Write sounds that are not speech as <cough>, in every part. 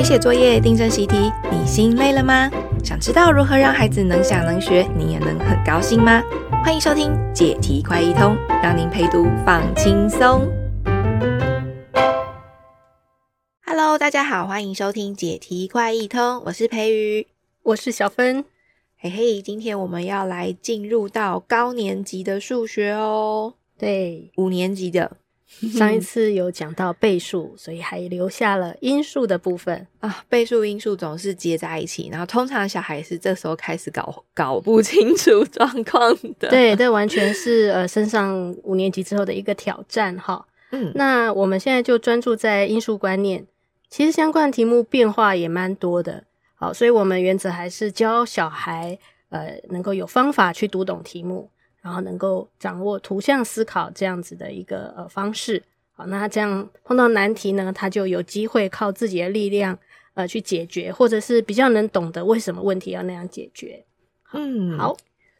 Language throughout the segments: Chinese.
陪写作业、订正习题，你心累了吗？想知道如何让孩子能想能学，你也能很高兴吗？欢迎收听解题快一通，让您陪读放轻松。Hello，大家好，欢迎收听解题快一通，我是培瑜，我是小芬。嘿嘿，今天我们要来进入到高年级的数学哦。对，五年级的。上一次有讲到倍数，所以还留下了因数的部分啊。倍数、因数总是接在一起，然后通常小孩是这时候开始搞搞不清楚状况的。对，这完全是呃升上五年级之后的一个挑战哈。嗯，那我们现在就专注在因数观念，其实相关题目变化也蛮多的。好，所以我们原则还是教小孩呃能够有方法去读懂题目。然后能够掌握图像思考这样子的一个呃方式，好，那这样碰到难题呢，他就有机会靠自己的力量呃去解决，或者是比较能懂得为什么问题要那样解决。嗯，好，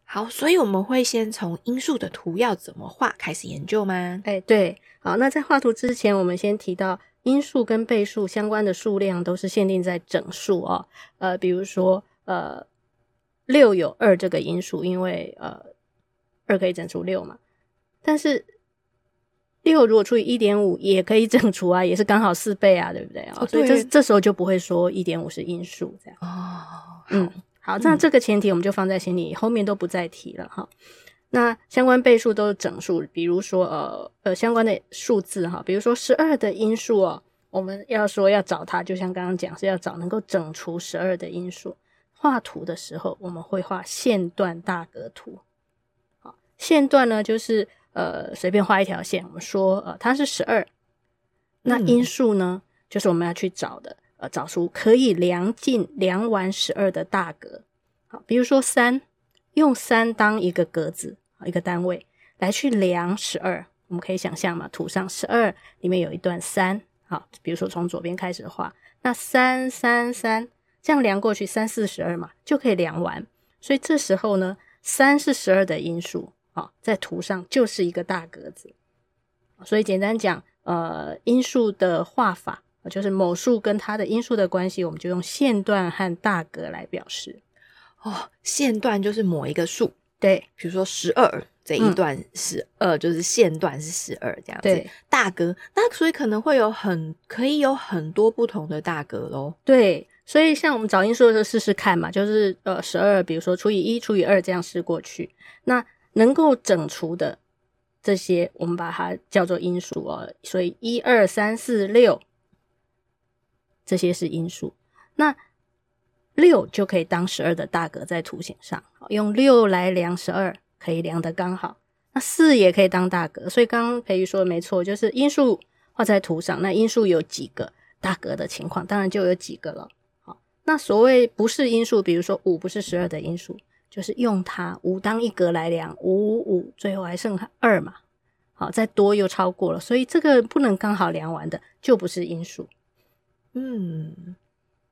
好，所以我们会先从因数的图要怎么画开始研究吗？哎，对，好，那在画图之前，我们先提到因数跟倍数相关的数量都是限定在整数哦，呃，比如说呃六有二这个因数，因为呃。二可以整除六嘛？但是六如果除以一点五也可以整除啊，<laughs> 也是刚好四倍啊，对不对啊？哦，所以这这时候就不会说一点五是因数这样。哦，嗯，好，那这个前提我们就放在心里，后面都不再提了哈。那相关倍数都是整数，比如说呃呃相关的数字哈，比如说十二的因数哦，我们要说要找它，就像刚刚讲是要找能够整除十二的因数。画图的时候我们会画线段大格图。线段呢，就是呃随便画一条线，我们说呃它是十二，那因数呢，就是我们要去找的，呃找出可以量进量完十二的大格。好，比如说三，用三当一个格子，一个单位来去量十二，我们可以想象嘛，图上十二里面有一段三，好，比如说从左边开始画，那三三三这样量过去三四十二嘛，就可以量完。所以这时候呢，三是十二的因数。好，在图上就是一个大格子，所以简单讲，呃，因数的画法就是某数跟它的因数的关系，我们就用线段和大格来表示。哦，线段就是某一个数，对，比如说十二这一段十二，就是线段是十二这样子。对，大格，那所以可能会有很可以有很多不同的大格喽。对，所以像我们找因数的时候试试看嘛，就是呃十二，比如说除以一除以二这样试过去，那。能够整除的这些，我们把它叫做因数哦。所以一二三四六这些是因数，那六就可以当十二的大格在图形上，用六来量十二，可以量得刚好。那四也可以当大格，所以刚刚培瑜说的没错，就是因数画在图上，那因数有几个大格的情况，当然就有几个了。好，那所谓不是因数，比如说五不是十二的因数。就是用它五当一格来量，五五五最后还剩二嘛，好，再多又超过了，所以这个不能刚好量完的就不是因数。嗯，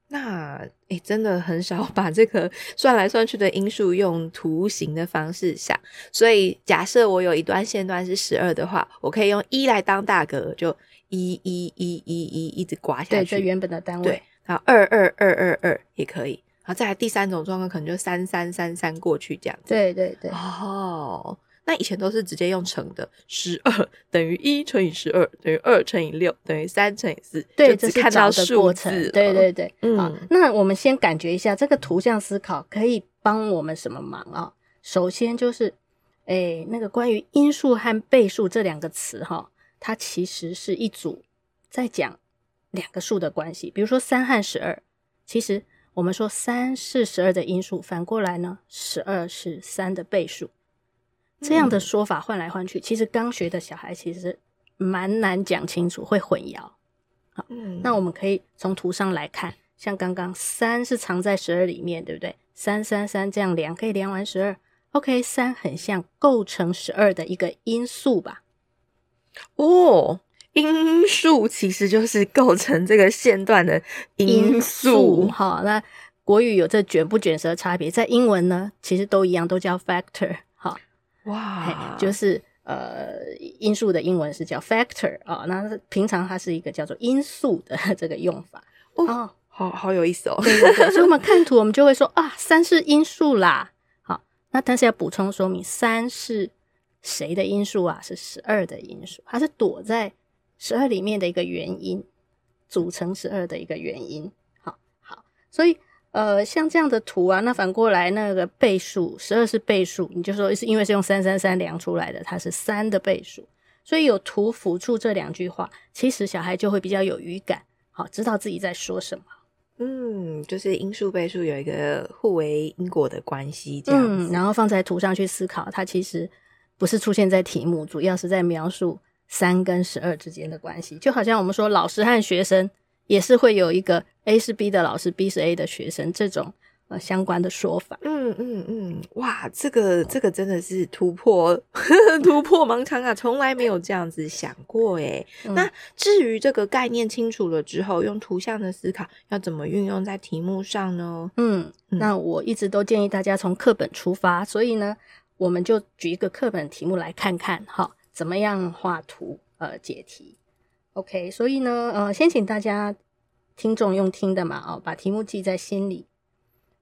那诶、欸、真的很少把这个 <laughs> 算来算去的因数用图形的方式想，所以假设我有一段线段是十二的话，我可以用一来当大格，就一一一一一一直刮下去，对，这原本的单位，对，然后二二二二二也可以。然后再来第三种状况，可能就三三三三过去这样子。对对对。哦，那以前都是直接用乘的，十二 <laughs> 等于一乘以十二等于二乘以六等于三乘以四。对，就只看到数字。对对对。嗯。好，那我们先感觉一下这个图像思考可以帮我们什么忙啊？首先就是，哎，那个关于因数和倍数这两个词哈，它其实是一组在讲两个数的关系。比如说三和十二，其实。我们说三是十二的因数，反过来呢，十二是三的倍数。这样的说法换来换去，嗯、其实刚学的小孩其实蛮难讲清楚，会混淆。好，嗯、那我们可以从图上来看，像刚刚三是藏在十二里面，对不对？三三三这样量可以量完十二。OK，三很像构成十二的一个因数吧？哦。因数其实就是构成这个线段的因数，好，那国语有这卷不卷舌差别，在英文呢，其实都一样，都叫 factor，好，哇，就是呃，因数的英文是叫 factor 啊，那平常它是一个叫做因数的这个用法哦，好好有意思哦。对对对，<laughs> 所以我们看图，我们就会说啊，三是因数啦。好，那但是要补充说明，三是谁的因数啊？是十二的因数，它是躲在十二里面的一个原因，组成十二的一个原因。好好，所以呃，像这样的图啊，那反过来那个倍数，十二是倍数，你就说是因为是用三三三量出来的，它是三的倍数。所以有图辅助这两句话，其实小孩就会比较有语感，好，知道自己在说什么。嗯，就是因数倍数有一个互为因果的关系，这样子。嗯，然后放在图上去思考，它其实不是出现在题目，主要是在描述三跟十二之间的关系。就好像我们说老师和学生也是会有一个 A 是 B 的老师，B 是 A 的学生这种。呃，相关的说法，嗯嗯嗯，哇，这个这个真的是突破 <laughs> 突破盲肠啊，从来没有这样子想过诶、嗯、那至于这个概念清楚了之后，用图像的思考要怎么运用在题目上呢？嗯，那我一直都建议大家从课本出发，所以呢，我们就举一个课本题目来看看，哈，怎么样画图呃解题？OK，所以呢，呃，先请大家听众用听的嘛，哦，把题目记在心里。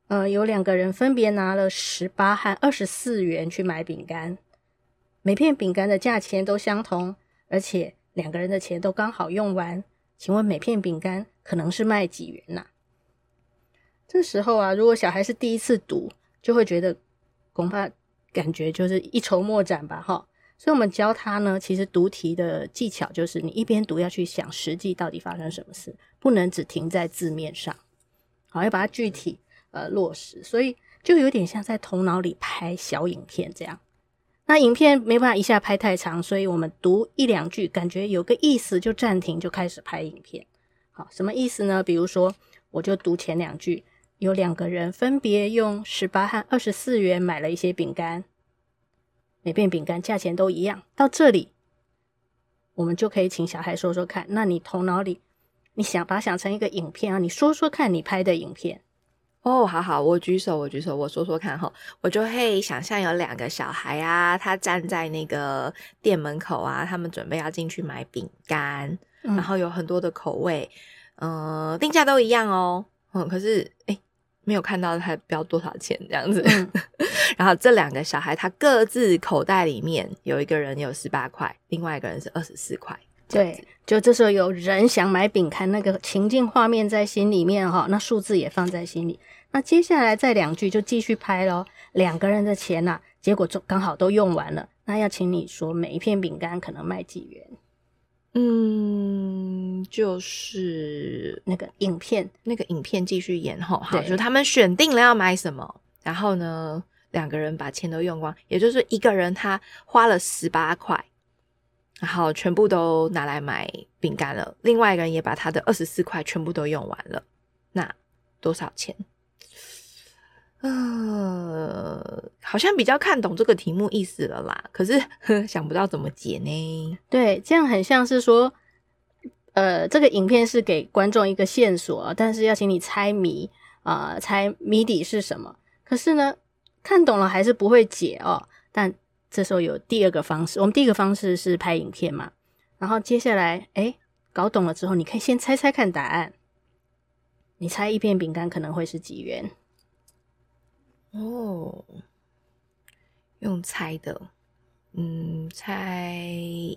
呃，有两个人分别拿了十八和二十四元去买饼干，每片饼干的价钱都相同，而且两个人的钱都刚好用完。请问每片饼干可能是卖几元呐？这时候啊，如果小孩是第一次读，就会觉得恐怕感觉就是一筹莫展吧，哈。所以我们教他呢，其实读题的技巧就是你一边读要去想实际到底发生什么事，不能只停在字面上，好，要把它具体。呃，落实，所以就有点像在头脑里拍小影片这样。那影片没办法一下拍太长，所以我们读一两句，感觉有个意思就暂停，就开始拍影片。好，什么意思呢？比如说，我就读前两句，有两个人分别用十八和二十四元买了一些饼干，每片饼干价钱都一样。到这里，我们就可以请小孩说说看，那你头脑里你想把它想成一个影片啊，你说说看你拍的影片。哦，好好，我举手，我举手，我说说看哈，我就会想象有两个小孩啊，他站在那个店门口啊，他们准备要进去买饼干，嗯、然后有很多的口味，嗯、呃，定价都一样哦，嗯，可是诶没有看到他标多少钱这样子，嗯、<laughs> 然后这两个小孩他各自口袋里面有一个人有十八块，另外一个人是二十四块。对，就这时候有人想买饼干，那个情境画面在心里面哈，那数字也放在心里。那接下来再两句就继续拍咯，两个人的钱呐、啊，结果就刚好都用完了。那要请你说每一片饼干可能卖几元？嗯，就是那个影片，那个影片继续演哈。好，就他们选定了要买什么，然后呢，两个人把钱都用光，也就是一个人他花了十八块。然后全部都拿来买饼干了，另外一个人也把他的二十四块全部都用完了，那多少钱？呃，好像比较看懂这个题目意思了啦，可是 <laughs> 想不到怎么解呢？对，这样很像是说，呃，这个影片是给观众一个线索，但是要请你猜谜啊，猜谜底是什么？可是呢，看懂了还是不会解哦，但。这时候有第二个方式，我们第一个方式是拍影片嘛，然后接下来，诶，搞懂了之后，你可以先猜猜看答案。你猜一片饼干可能会是几元？哦，用猜的，嗯，猜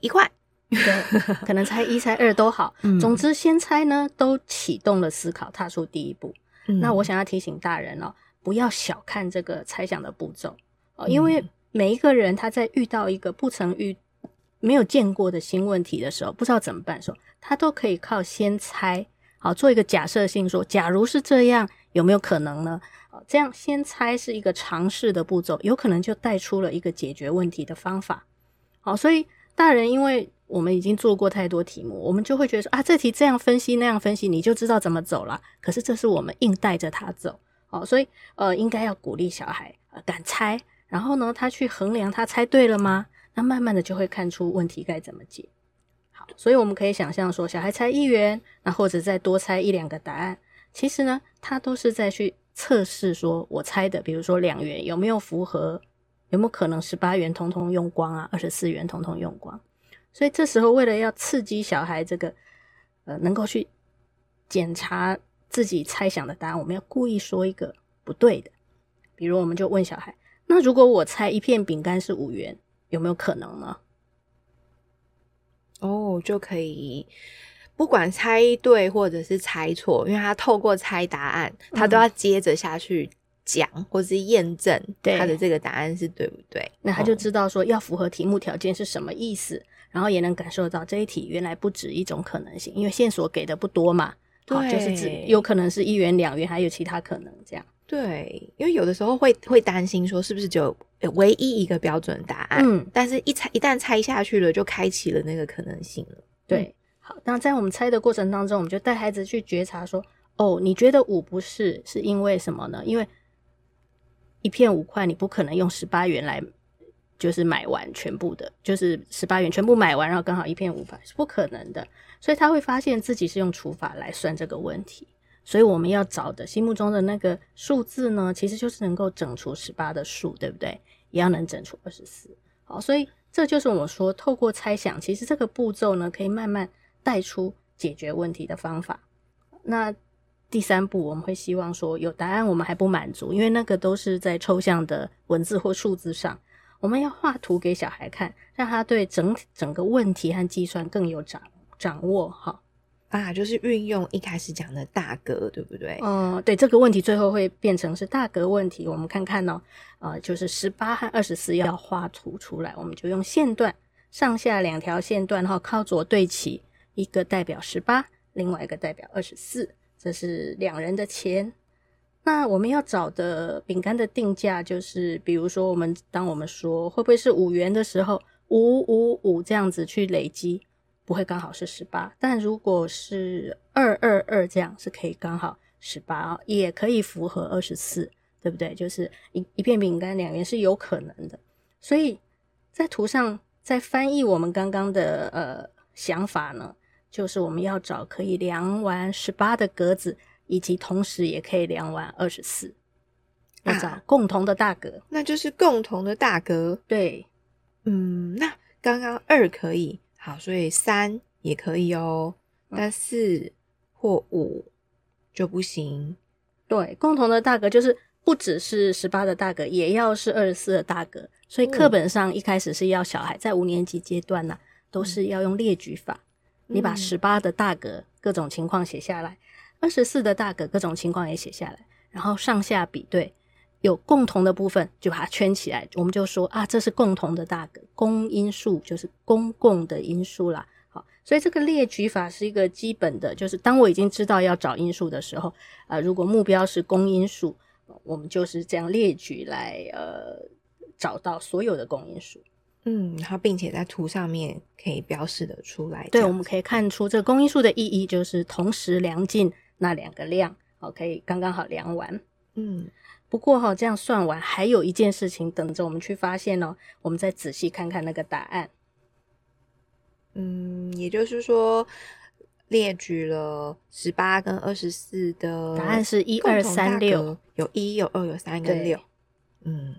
一块，对，可能猜一、猜二都好。<laughs> 嗯，总之，先猜呢，都启动了思考，踏出第一步。嗯，那我想要提醒大人哦，不要小看这个猜想的步骤哦，因为。每一个人他在遇到一个不曾遇、没有见过的新问题的时候，不知道怎么办的时候，他都可以靠先猜，好，做一个假设性说，假如是这样，有没有可能呢？这样先猜是一个尝试的步骤，有可能就带出了一个解决问题的方法。好，所以大人因为我们已经做过太多题目，我们就会觉得说啊，这题这样分析那样分析，你就知道怎么走了。可是这是我们硬带着他走，好，所以呃，应该要鼓励小孩呃敢猜。然后呢，他去衡量，他猜对了吗？那慢慢的就会看出问题该怎么解。好，所以我们可以想象说，小孩猜一元，那或者再多猜一两个答案，其实呢，他都是在去测试说，我猜的，比如说两元有没有符合，有没有可能十八元通通用光啊，二十四元通通用光。所以这时候为了要刺激小孩这个，呃，能够去检查自己猜想的答案，我们要故意说一个不对的。比如，我们就问小孩：“那如果我猜一片饼干是五元，有没有可能呢？”哦，就可以不管猜对或者是猜错，因为他透过猜答案，他都要接着下去讲、嗯、或是验证他的这个答案是对不对。那他就知道说要符合题目条件是什么意思，哦、然后也能感受到这一题原来不止一种可能性，因为线索给的不多嘛。对，就是指有可能是一元、两元，还有其他可能这样。对，因为有的时候会会担心说是不是就唯一一个标准答案，嗯，但是一猜一旦猜下去了，就开启了那个可能性了。对，嗯、好，那在我们猜的过程当中，我们就带孩子去觉察说，哦，你觉得五不是，是因为什么呢？因为一片五块，你不可能用十八元来就是买完全部的，就是十八元全部买完，然后刚好一片五块是不可能的，所以他会发现自己是用除法来算这个问题。所以我们要找的心目中的那个数字呢，其实就是能够整除十八的数，对不对？一样能整除二十四。好，所以这就是我们说，透过猜想，其实这个步骤呢，可以慢慢带出解决问题的方法。那第三步，我们会希望说，有答案我们还不满足，因为那个都是在抽象的文字或数字上，我们要画图给小孩看，让他对整整个问题和计算更有掌掌握。哈。啊，就是运用一开始讲的大格，对不对？嗯，对，这个问题最后会变成是大格问题。我们看看哦，呃，就是十八和二十四要画图出来，我们就用线段上下两条线段，然后靠左对齐，一个代表十八，另外一个代表二十四，这是两人的钱。那我们要找的饼干的定价，就是比如说，我们当我们说会不会是五元的时候，五五五这样子去累积。不会刚好是十八，但如果是二二二这样是可以刚好十八，也可以符合二十四，对不对？就是一一片饼干两元是有可能的。所以在图上再翻译我们刚刚的呃想法呢，就是我们要找可以量完十八的格子，以及同时也可以量完二十四，要找共同的大格，啊，那就是共同的大格。对，嗯，那刚刚二可以。好，所以三也可以哦，但四或五就不行。对，共同的大格就是不只是十八的大格，也要是二十四的大格。所以课本上一开始是要小孩在五年级阶段呢、啊，都是要用列举法。嗯、你把十八的大格各种情况写下来，二十四的大格各种情况也写下来，然后上下比对。有共同的部分就把它圈起来，我们就说啊，这是共同的大格，公因数就是公共的因数啦。好，所以这个列举法是一个基本的，就是当我已经知道要找因数的时候，啊、呃，如果目标是公因数，我们就是这样列举来呃找到所有的公因数。嗯，然后并且在图上面可以标示的出来。对，我们可以看出这个公因数的意义就是同时量进那两个量，好，可以刚刚好量完。嗯。不过哈，这样算完还有一件事情等着我们去发现哦。我们再仔细看看那个答案。嗯，也就是说，列举了十八跟二十四的答案是一二三六，有一有二有三跟六。嗯，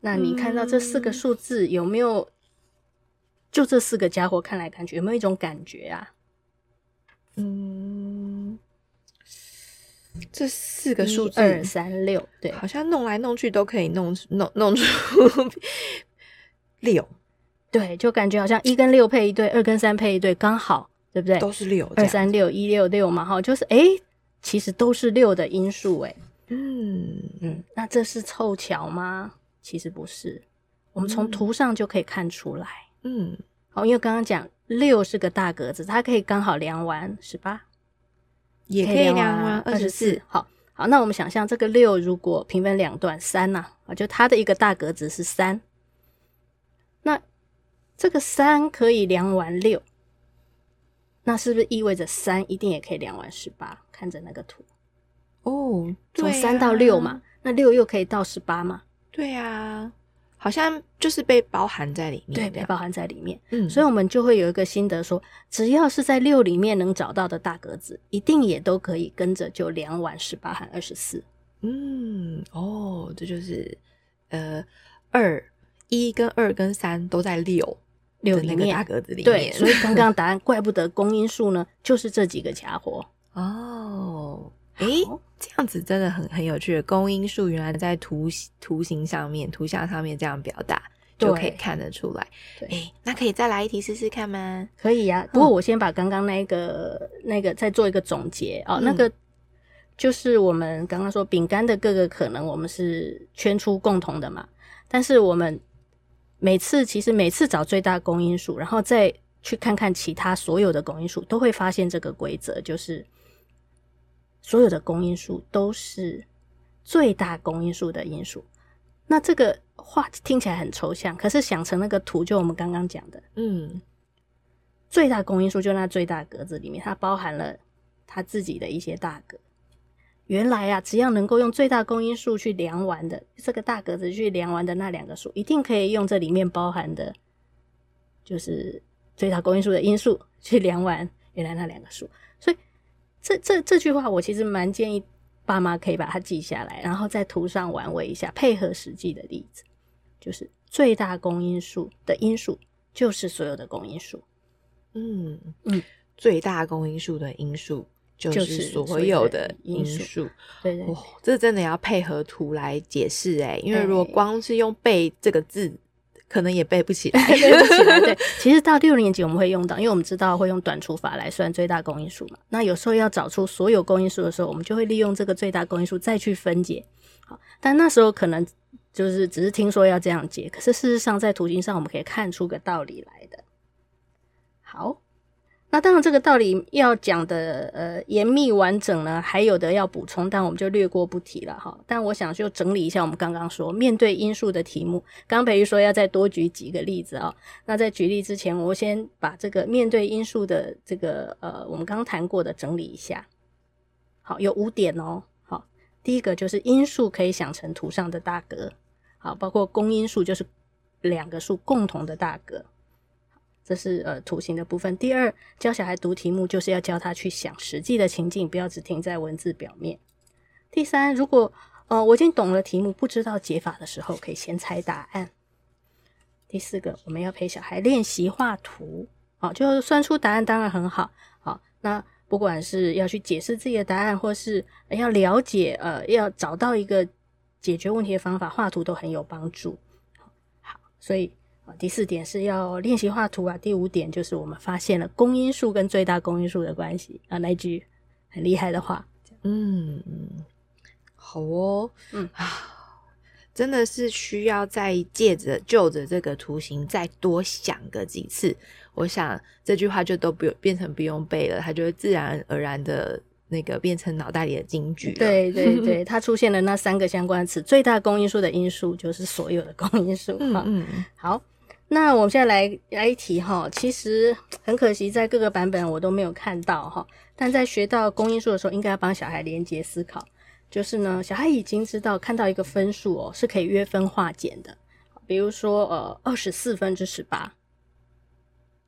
那你看到这四个数字有没有？就这四个家伙看来看去，有没有一种感觉啊？嗯。这四个数字二三六，对，好像弄来弄去都可以弄弄弄出 <laughs> 六，对，就感觉好像一跟六配一对，二跟三配一对，刚好，对不对？都是六，二三六一六六嘛，哈，就是诶，其实都是六的因数，诶，嗯嗯，那这是凑巧吗？其实不是，我们从图上就可以看出来，嗯，好，因为刚刚讲六是个大格子，它可以刚好量完十八。也可以量完二十四。好好，那我们想象这个六如果平分两段，三呐啊，就它的一个大格子是三。那这个三可以量完六，那是不是意味着三一定也可以量完十八？看着那个图哦，从三到六嘛，那六又可以到十八嘛？对呀。好像就是被包含在里面，对，被包含在里面。嗯，所以我们就会有一个心得说，只要是在六里面能找到的大格子，一定也都可以跟着就两碗十八和二十四。嗯，哦，这就是呃，二一跟二跟三都在六六里面大格子里面。对，所以刚刚答案怪不得公因数呢，就是这几个家伙。<laughs> 哦，诶，这样子真的很很有趣。公因数原来在图图形上面、图像上面这样表达，就可以看得出来。对，诶，那可以再来一题试试看吗？可以呀、啊。不过我先把刚刚那个、嗯、那个再做一个总结哦。那个就是我们刚刚说饼干的各个可能，我们是圈出共同的嘛。但是我们每次其实每次找最大公因数，然后再去看看其他所有的公因数，都会发现这个规则，就是。所有的公因数都是最大公因数的因数。那这个话听起来很抽象，可是想成那个图，就我们刚刚讲的，嗯，最大公因数就那最大格子里面，它包含了它自己的一些大格。原来啊，只要能够用最大公因数去量完的这个大格子去量完的那两个数，一定可以用这里面包含的，就是最大公因数的因数去量完原来那两个数。这这这句话，我其实蛮建议爸妈可以把它记下来，然后在图上玩味一下，配合实际的例子，就是最大公因数的因数就是所有的公因数。嗯嗯，最大公因数的因数就是所有的因数。对对，哦，这真的要配合图来解释哎，因为如果光是用背这个字。可能也背不起来，<laughs> 背不起来。对，<laughs> 其实到六年级我们会用到，因为我们知道会用短除法来算最大公因数嘛。那有时候要找出所有公因数的时候，我们就会利用这个最大公因数再去分解。好，但那时候可能就是只是听说要这样解，可是事实上在图形上我们可以看出个道理来的。好。那当然，这个道理要讲的呃严密完整呢，还有的要补充，但我们就略过不提了哈。但我想就整理一下，我们刚刚说面对因数的题目，刚培育说要再多举几个例子啊。那在举例之前，我先把这个面对因数的这个呃我们刚刚谈过的整理一下。好，有五点哦。好，第一个就是因数可以想成图上的大格，好，包括公因数就是两个数共同的大格。这是呃图形的部分。第二，教小孩读题目就是要教他去想实际的情境，不要只停在文字表面。第三，如果呃我已经懂了题目，不知道解法的时候，可以先猜答案。第四个，我们要陪小孩练习画图，好，就算出答案当然很好，好，那不管是要去解释自己的答案，或是要了解呃要找到一个解决问题的方法，画图都很有帮助。好，所以。第四点是要练习画图啊。第五点就是我们发现了公因数跟最大公因数的关系啊，那句很厉害的话。嗯，好哦，嗯啊，真的是需要再借着就着这个图形再多想个几次，我想这句话就都不用变成不用背了，它就会自然而然的那个变成脑袋里的金句。对对对，<laughs> 它出现了那三个相关词，最大公因数的因数就是所有的公因数。嗯嗯，好。那我们现在来来一题哈，其实很可惜，在各个版本我都没有看到哈。但在学到公因数的时候，应该要帮小孩连接思考。就是呢，小孩已经知道看到一个分数哦，是可以约分化简的。比如说呃，二十四分之十八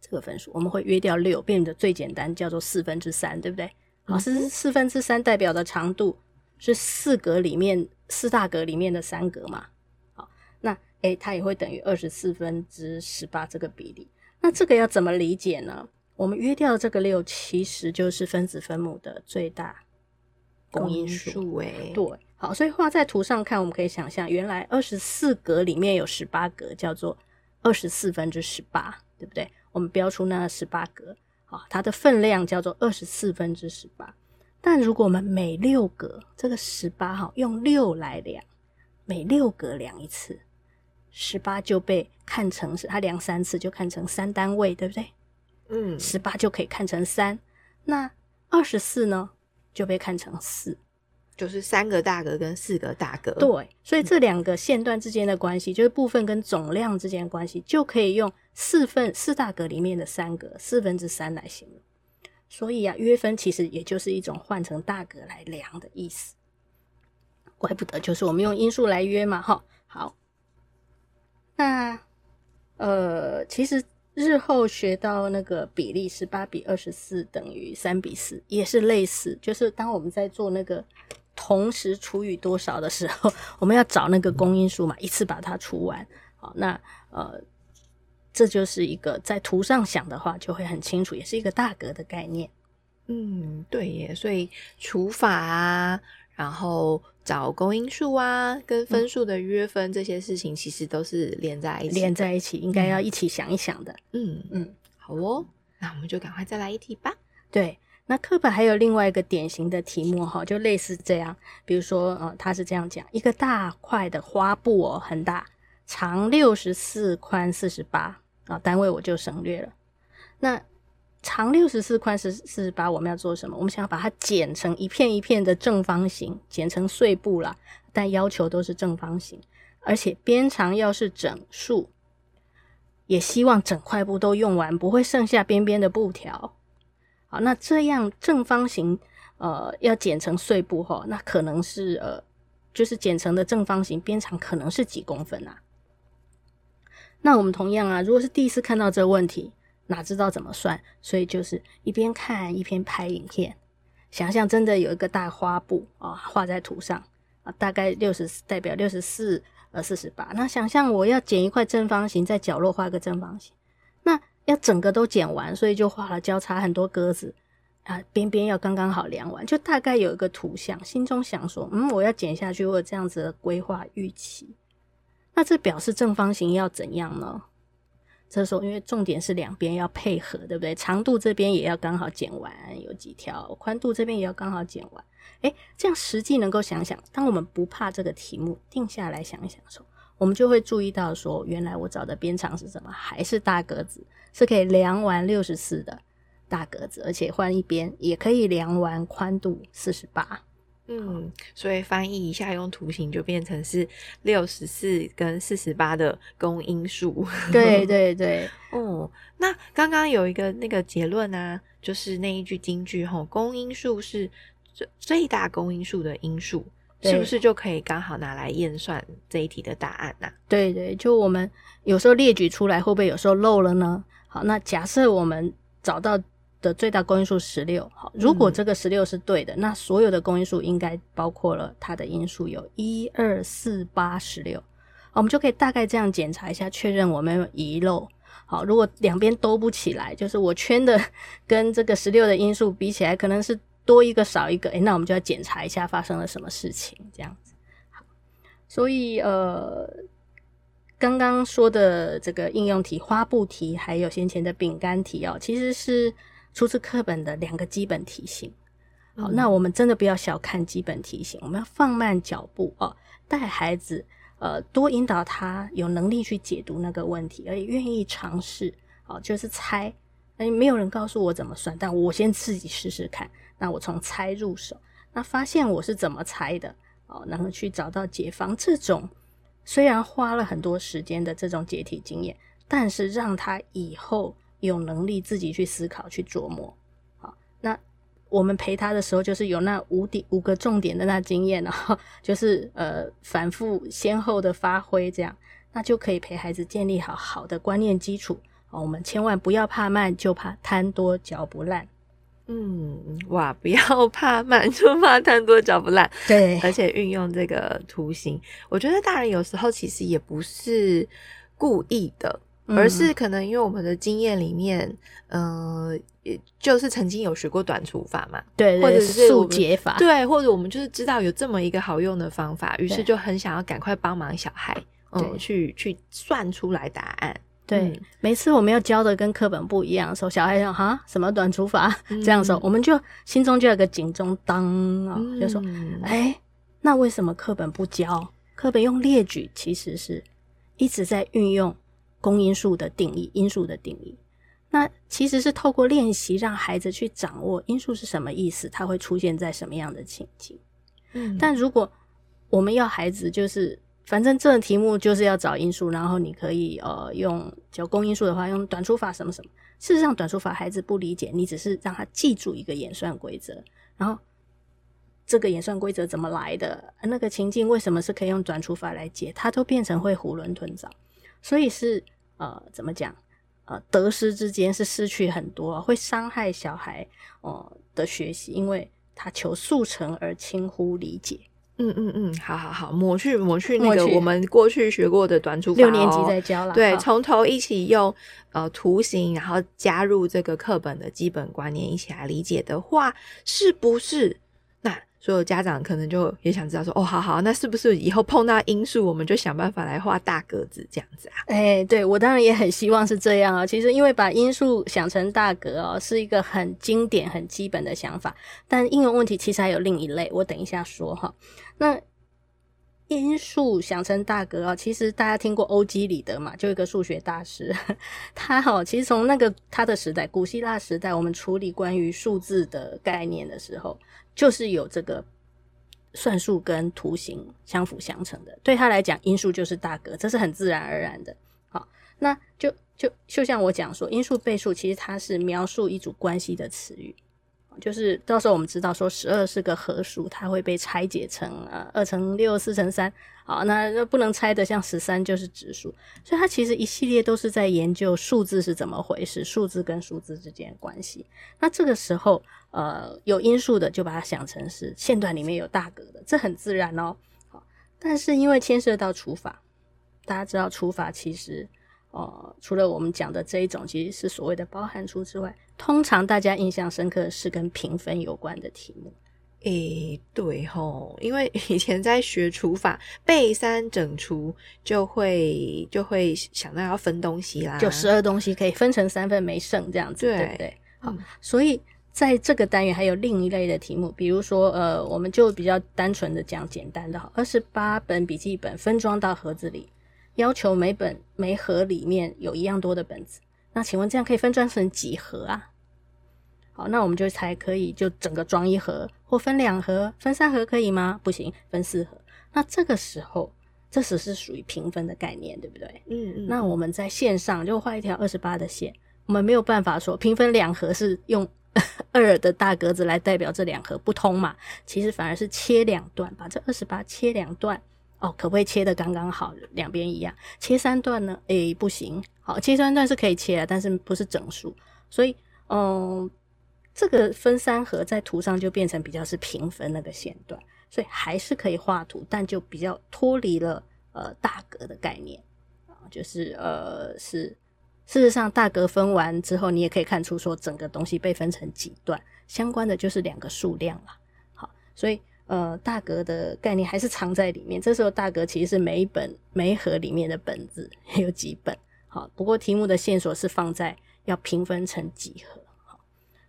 这个分数，我们会约掉六，变得最简单，叫做四分之三，对不对？好，是四分之三代表的长度是四格里面四大格里面的三格嘛。诶，它也会等于二十四分之十八这个比例。那这个要怎么理解呢？我们约掉这个六，其实就是分子分母的最大公因数。诶，对，好，所以画在图上看，我们可以想象，原来二十四格里面有十八格，叫做二十四分之十八，对不对？我们标出那十八格，好，它的分量叫做二十四分之十八。但如果我们每六格这个十八号用六来量，每六格量一次。十八就被看成是，它量三次就看成三单位，对不对？嗯，十八就可以看成三。那二十四呢，就被看成四，就是三个大格跟四个大格。对，所以这两个线段之间的关系，就是部分跟总量之间的关系，就可以用四分四大格里面的三格四分之三来形容。所以啊，约分其实也就是一种换成大格来量的意思。怪不得，就是我们用因数来约嘛，哈，好。那，呃，其实日后学到那个比例是八比二十四等于三比四，也是类似。就是当我们在做那个同时除以多少的时候，我们要找那个公因数嘛，一次把它除完。好，那呃，这就是一个在图上想的话就会很清楚，也是一个大格的概念。嗯，对耶，所以除法啊，然后找公因数啊，跟分数的约分、嗯、这些事情，其实都是连在一起，连在一起，应该要一起想一想的。嗯嗯，好哦，那我们就赶快再来一题吧。对，那课本还有另外一个典型的题目哈，就类似这样，比如说呃，他是这样讲：一个大块的花布哦，很大，长六十四，宽四十八啊，单位我就省略了。那长六十四，宽四四十八，我们要做什么？我们想要把它剪成一片一片的正方形，剪成碎布啦。但要求都是正方形，而且边长要是整数，也希望整块布都用完，不会剩下边边的布条。好，那这样正方形，呃，要剪成碎布哈，那可能是呃，就是剪成的正方形边长可能是几公分啊？那我们同样啊，如果是第一次看到这个问题。哪知道怎么算？所以就是一边看一边拍影片，想象真的有一个大花布啊，画在图上啊，大概六十四代表六十四呃四十八。那想象我要剪一块正方形，在角落画个正方形，那要整个都剪完，所以就画了交叉很多格子啊，边边要刚刚好量完，就大概有一个图像，心中想说，嗯，我要剪下去，我有这样子的规划预期。那这表示正方形要怎样呢？这时候，因为重点是两边要配合，对不对？长度这边也要刚好剪完，有几条；宽度这边也要刚好剪完。诶，这样实际能够想想，当我们不怕这个题目定下来想一想的时候，我们就会注意到说，原来我找的边长是什么？还是大格子，是可以量完六十四的大格子，而且换一边也可以量完宽度四十八。嗯，所以翻译一下，用图形就变成是六十四跟四十八的公因数。对对 <laughs> 对，哦、嗯，那刚刚有一个那个结论啊，就是那一句金句吼，公因数是最最大公因数的因数，是不是就可以刚好拿来验算这一题的答案呢、啊？对对，就我们有时候列举出来，会不会有时候漏了呢？好，那假设我们找到。的最大公因数十六，好，如果这个十六是对的，嗯，那所有的公因数应该包括了它的因数有一二四八十六，我们就可以大概这样检查一下，确认我们有遗漏。好，如果两边都不起来，就是我圈的 <laughs> 跟这个十六的因数比起来，可能是多一个少一个，诶，那我们就要检查一下发生了什么事情，这样子。好，所以呃，刚刚说的这个应用题、花布题，还有先前的饼干题哦，其实是。出自课本的两个基本题型，好，那我们真的不要小看基本题型，我们要放慢脚步哦，带孩子，呃，多引导他有能力去解读那个问题，而且愿意尝试，哦，就是猜，哎，没有人告诉我怎么算，但我先自己试试看，那我从猜入手，那发现我是怎么猜的，哦，然后去找到解方，这种虽然花了很多时间的这种解题经验，但是让他以后。有能力自己去思考、去琢磨，好，那我们陪他的时候，就是有那五点五个重点的那经验，然 <laughs> 后就是呃反复先后的发挥，这样那就可以陪孩子建立好好的观念基础。我们千万不要怕慢，就怕贪多嚼不烂。嗯，哇，不要怕慢，就怕贪多嚼不烂。对，而且运用这个图形，我觉得大人有时候其实也不是故意的。而是可能因为我们的经验里面，嗯、呃，也就是曾经有学过短除法嘛，对，对，或者是速解法，对，或者我们就是知道有这么一个好用的方法，于是就很想要赶快帮忙小孩，嗯，去去算出来答案。对，嗯、每次我们要教的跟课本不一样的时候，小孩说哈什么短除法、嗯、<laughs> 这样说，我们就心中就有个警钟当啊、嗯，就说哎，那为什么课本不教？课本用列举，其实是一直在运用。公因数的定义，因数的定义，那其实是透过练习让孩子去掌握因数是什么意思，它会出现在什么样的情境。嗯，但如果我们要孩子就是，反正这个题目就是要找因数，然后你可以呃用叫公因数的话，用短除法什么什么。事实上，短除法孩子不理解，你只是让他记住一个演算规则，然后这个演算规则怎么来的，那个情境为什么是可以用短除法来解，他都变成会囫囵吞枣。所以是呃，怎么讲？呃，得失之间是失去很多，会伤害小孩哦、呃、的学习，因为他求速成而轻忽理解。嗯嗯嗯，好好好，抹去抹去那个我们过去学过的短处法、哦，六年级在教了。对，从头一起用呃图形，然后加入这个课本的基本观念，一起来理解的话，是不是？所有家长可能就也想知道说，哦，好好，那是不是以后碰到因数，我们就想办法来画大格子这样子啊？哎、欸，对，我当然也很希望是这样啊。其实，因为把因数想成大格哦，是一个很经典、很基本的想法。但应用问题其实还有另一类，我等一下说哈。那因数想成大格啊，其实大家听过欧几里得嘛？就一个数学大师，<laughs> 他哈，其实从那个他的时代，古希腊时代，我们处理关于数字的概念的时候。就是有这个算术跟图形相辅相成的，对他来讲，因数就是大哥，这是很自然而然的。好，那就就就像我讲说，因数倍数其实它是描述一组关系的词语，就是到时候我们知道说十二是个合数，它会被拆解成呃二乘六、四乘三，好，那不能拆的像十三就是质数，所以它其实一系列都是在研究数字是怎么回事，数字跟数字之间的关系。那这个时候。呃，有因数的就把它想成是线段里面有大格的，这很自然哦。好，但是因为牵涉到除法，大家知道除法其实，呃，除了我们讲的这一种，其实是所谓的包含除之外，通常大家印象深刻是跟评分有关的题目。诶、欸，对吼，因为以前在学除法，背三整除就会就会想到要分东西啦，就十二东西可以分成三份没剩这样子，对，对不对？好，嗯、所以。在这个单元还有另一类的题目，比如说，呃，我们就比较单纯的讲简单的哈，二十八本笔记本分装到盒子里，要求每本每盒里面有一样多的本子，那请问这样可以分装成几盒啊？好，那我们就才可以就整个装一盒，或分两盒、分三盒可以吗？不行，分四盒。那这个时候，这只是属于平分的概念，对不对？嗯嗯。那我们在线上就画一条二十八的线，我们没有办法说平分两盒是用。<laughs> 二的大格子来代表这两盒不通嘛？其实反而是切两段，把这二十八切两段哦，可不可以切的刚刚好，两边一样？切三段呢？诶，不行。好，切三段是可以切啊，但是不是整数。所以，嗯，这个分三盒在图上就变成比较是平分那个线段，所以还是可以画图，但就比较脱离了呃大格的概念啊，就是呃是。事实上，大格分完之后，你也可以看出说整个东西被分成几段，相关的就是两个数量了。好，所以呃，大格的概念还是藏在里面。这时候大格其实是每一本每一盒里面的本子有几本。好，不过题目的线索是放在要平分成几盒。好，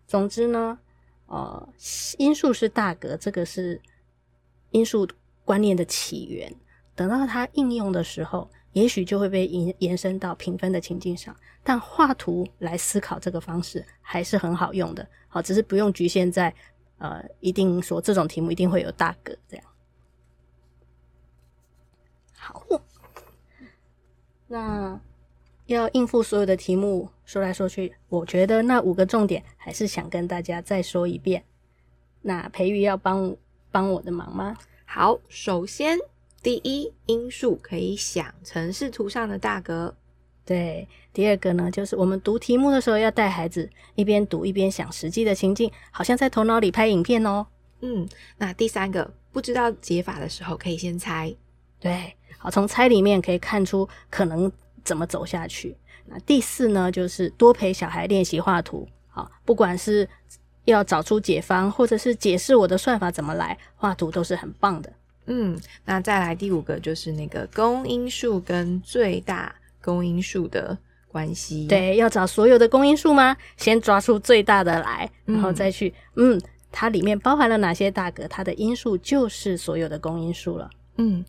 总之呢，呃，因数是大格，这个是因数观念的起源。等到它应用的时候。也许就会被延延伸到平分的情境上，但画图来思考这个方式还是很好用的。好，只是不用局限在呃，一定说这种题目一定会有大格这样。好，那要应付所有的题目，说来说去，我觉得那五个重点还是想跟大家再说一遍。那培育要帮帮我的忙吗？好，首先。第一，因数可以想成是图上的大格。对，第二个呢，就是我们读题目的时候要带孩子一边读一边想实际的情境，好像在头脑里拍影片哦。嗯，那第三个，不知道解法的时候可以先猜。对，好，从猜里面可以看出可能怎么走下去。那第四呢，就是多陪小孩练习画图。好，不管是要找出解方，或者是解释我的算法怎么来，画图都是很棒的。嗯，那再来第五个就是那个公因数跟最大公因数的关系。对，要找所有的公因数吗？先抓出最大的来，然后再去，嗯，嗯，它里面包含了哪些大格？它的因数就是所有的公因数了。嗯，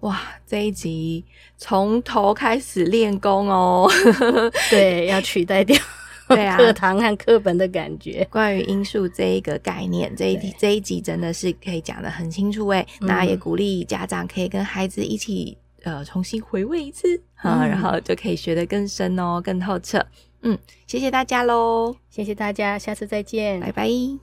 哇，这一集从头开始练功哦。<laughs> <laughs> 对，要取代掉。<laughs> 对啊，课堂和课本的感觉。关于因数这一个概念，这一题这一集真的是可以讲的很清楚诶。那也鼓励家长可以跟孩子一起呃重新回味一次啊，嗯、然后就可以学得更深哦，更透彻。嗯，谢谢大家喽，谢谢大家，下次再见，拜拜。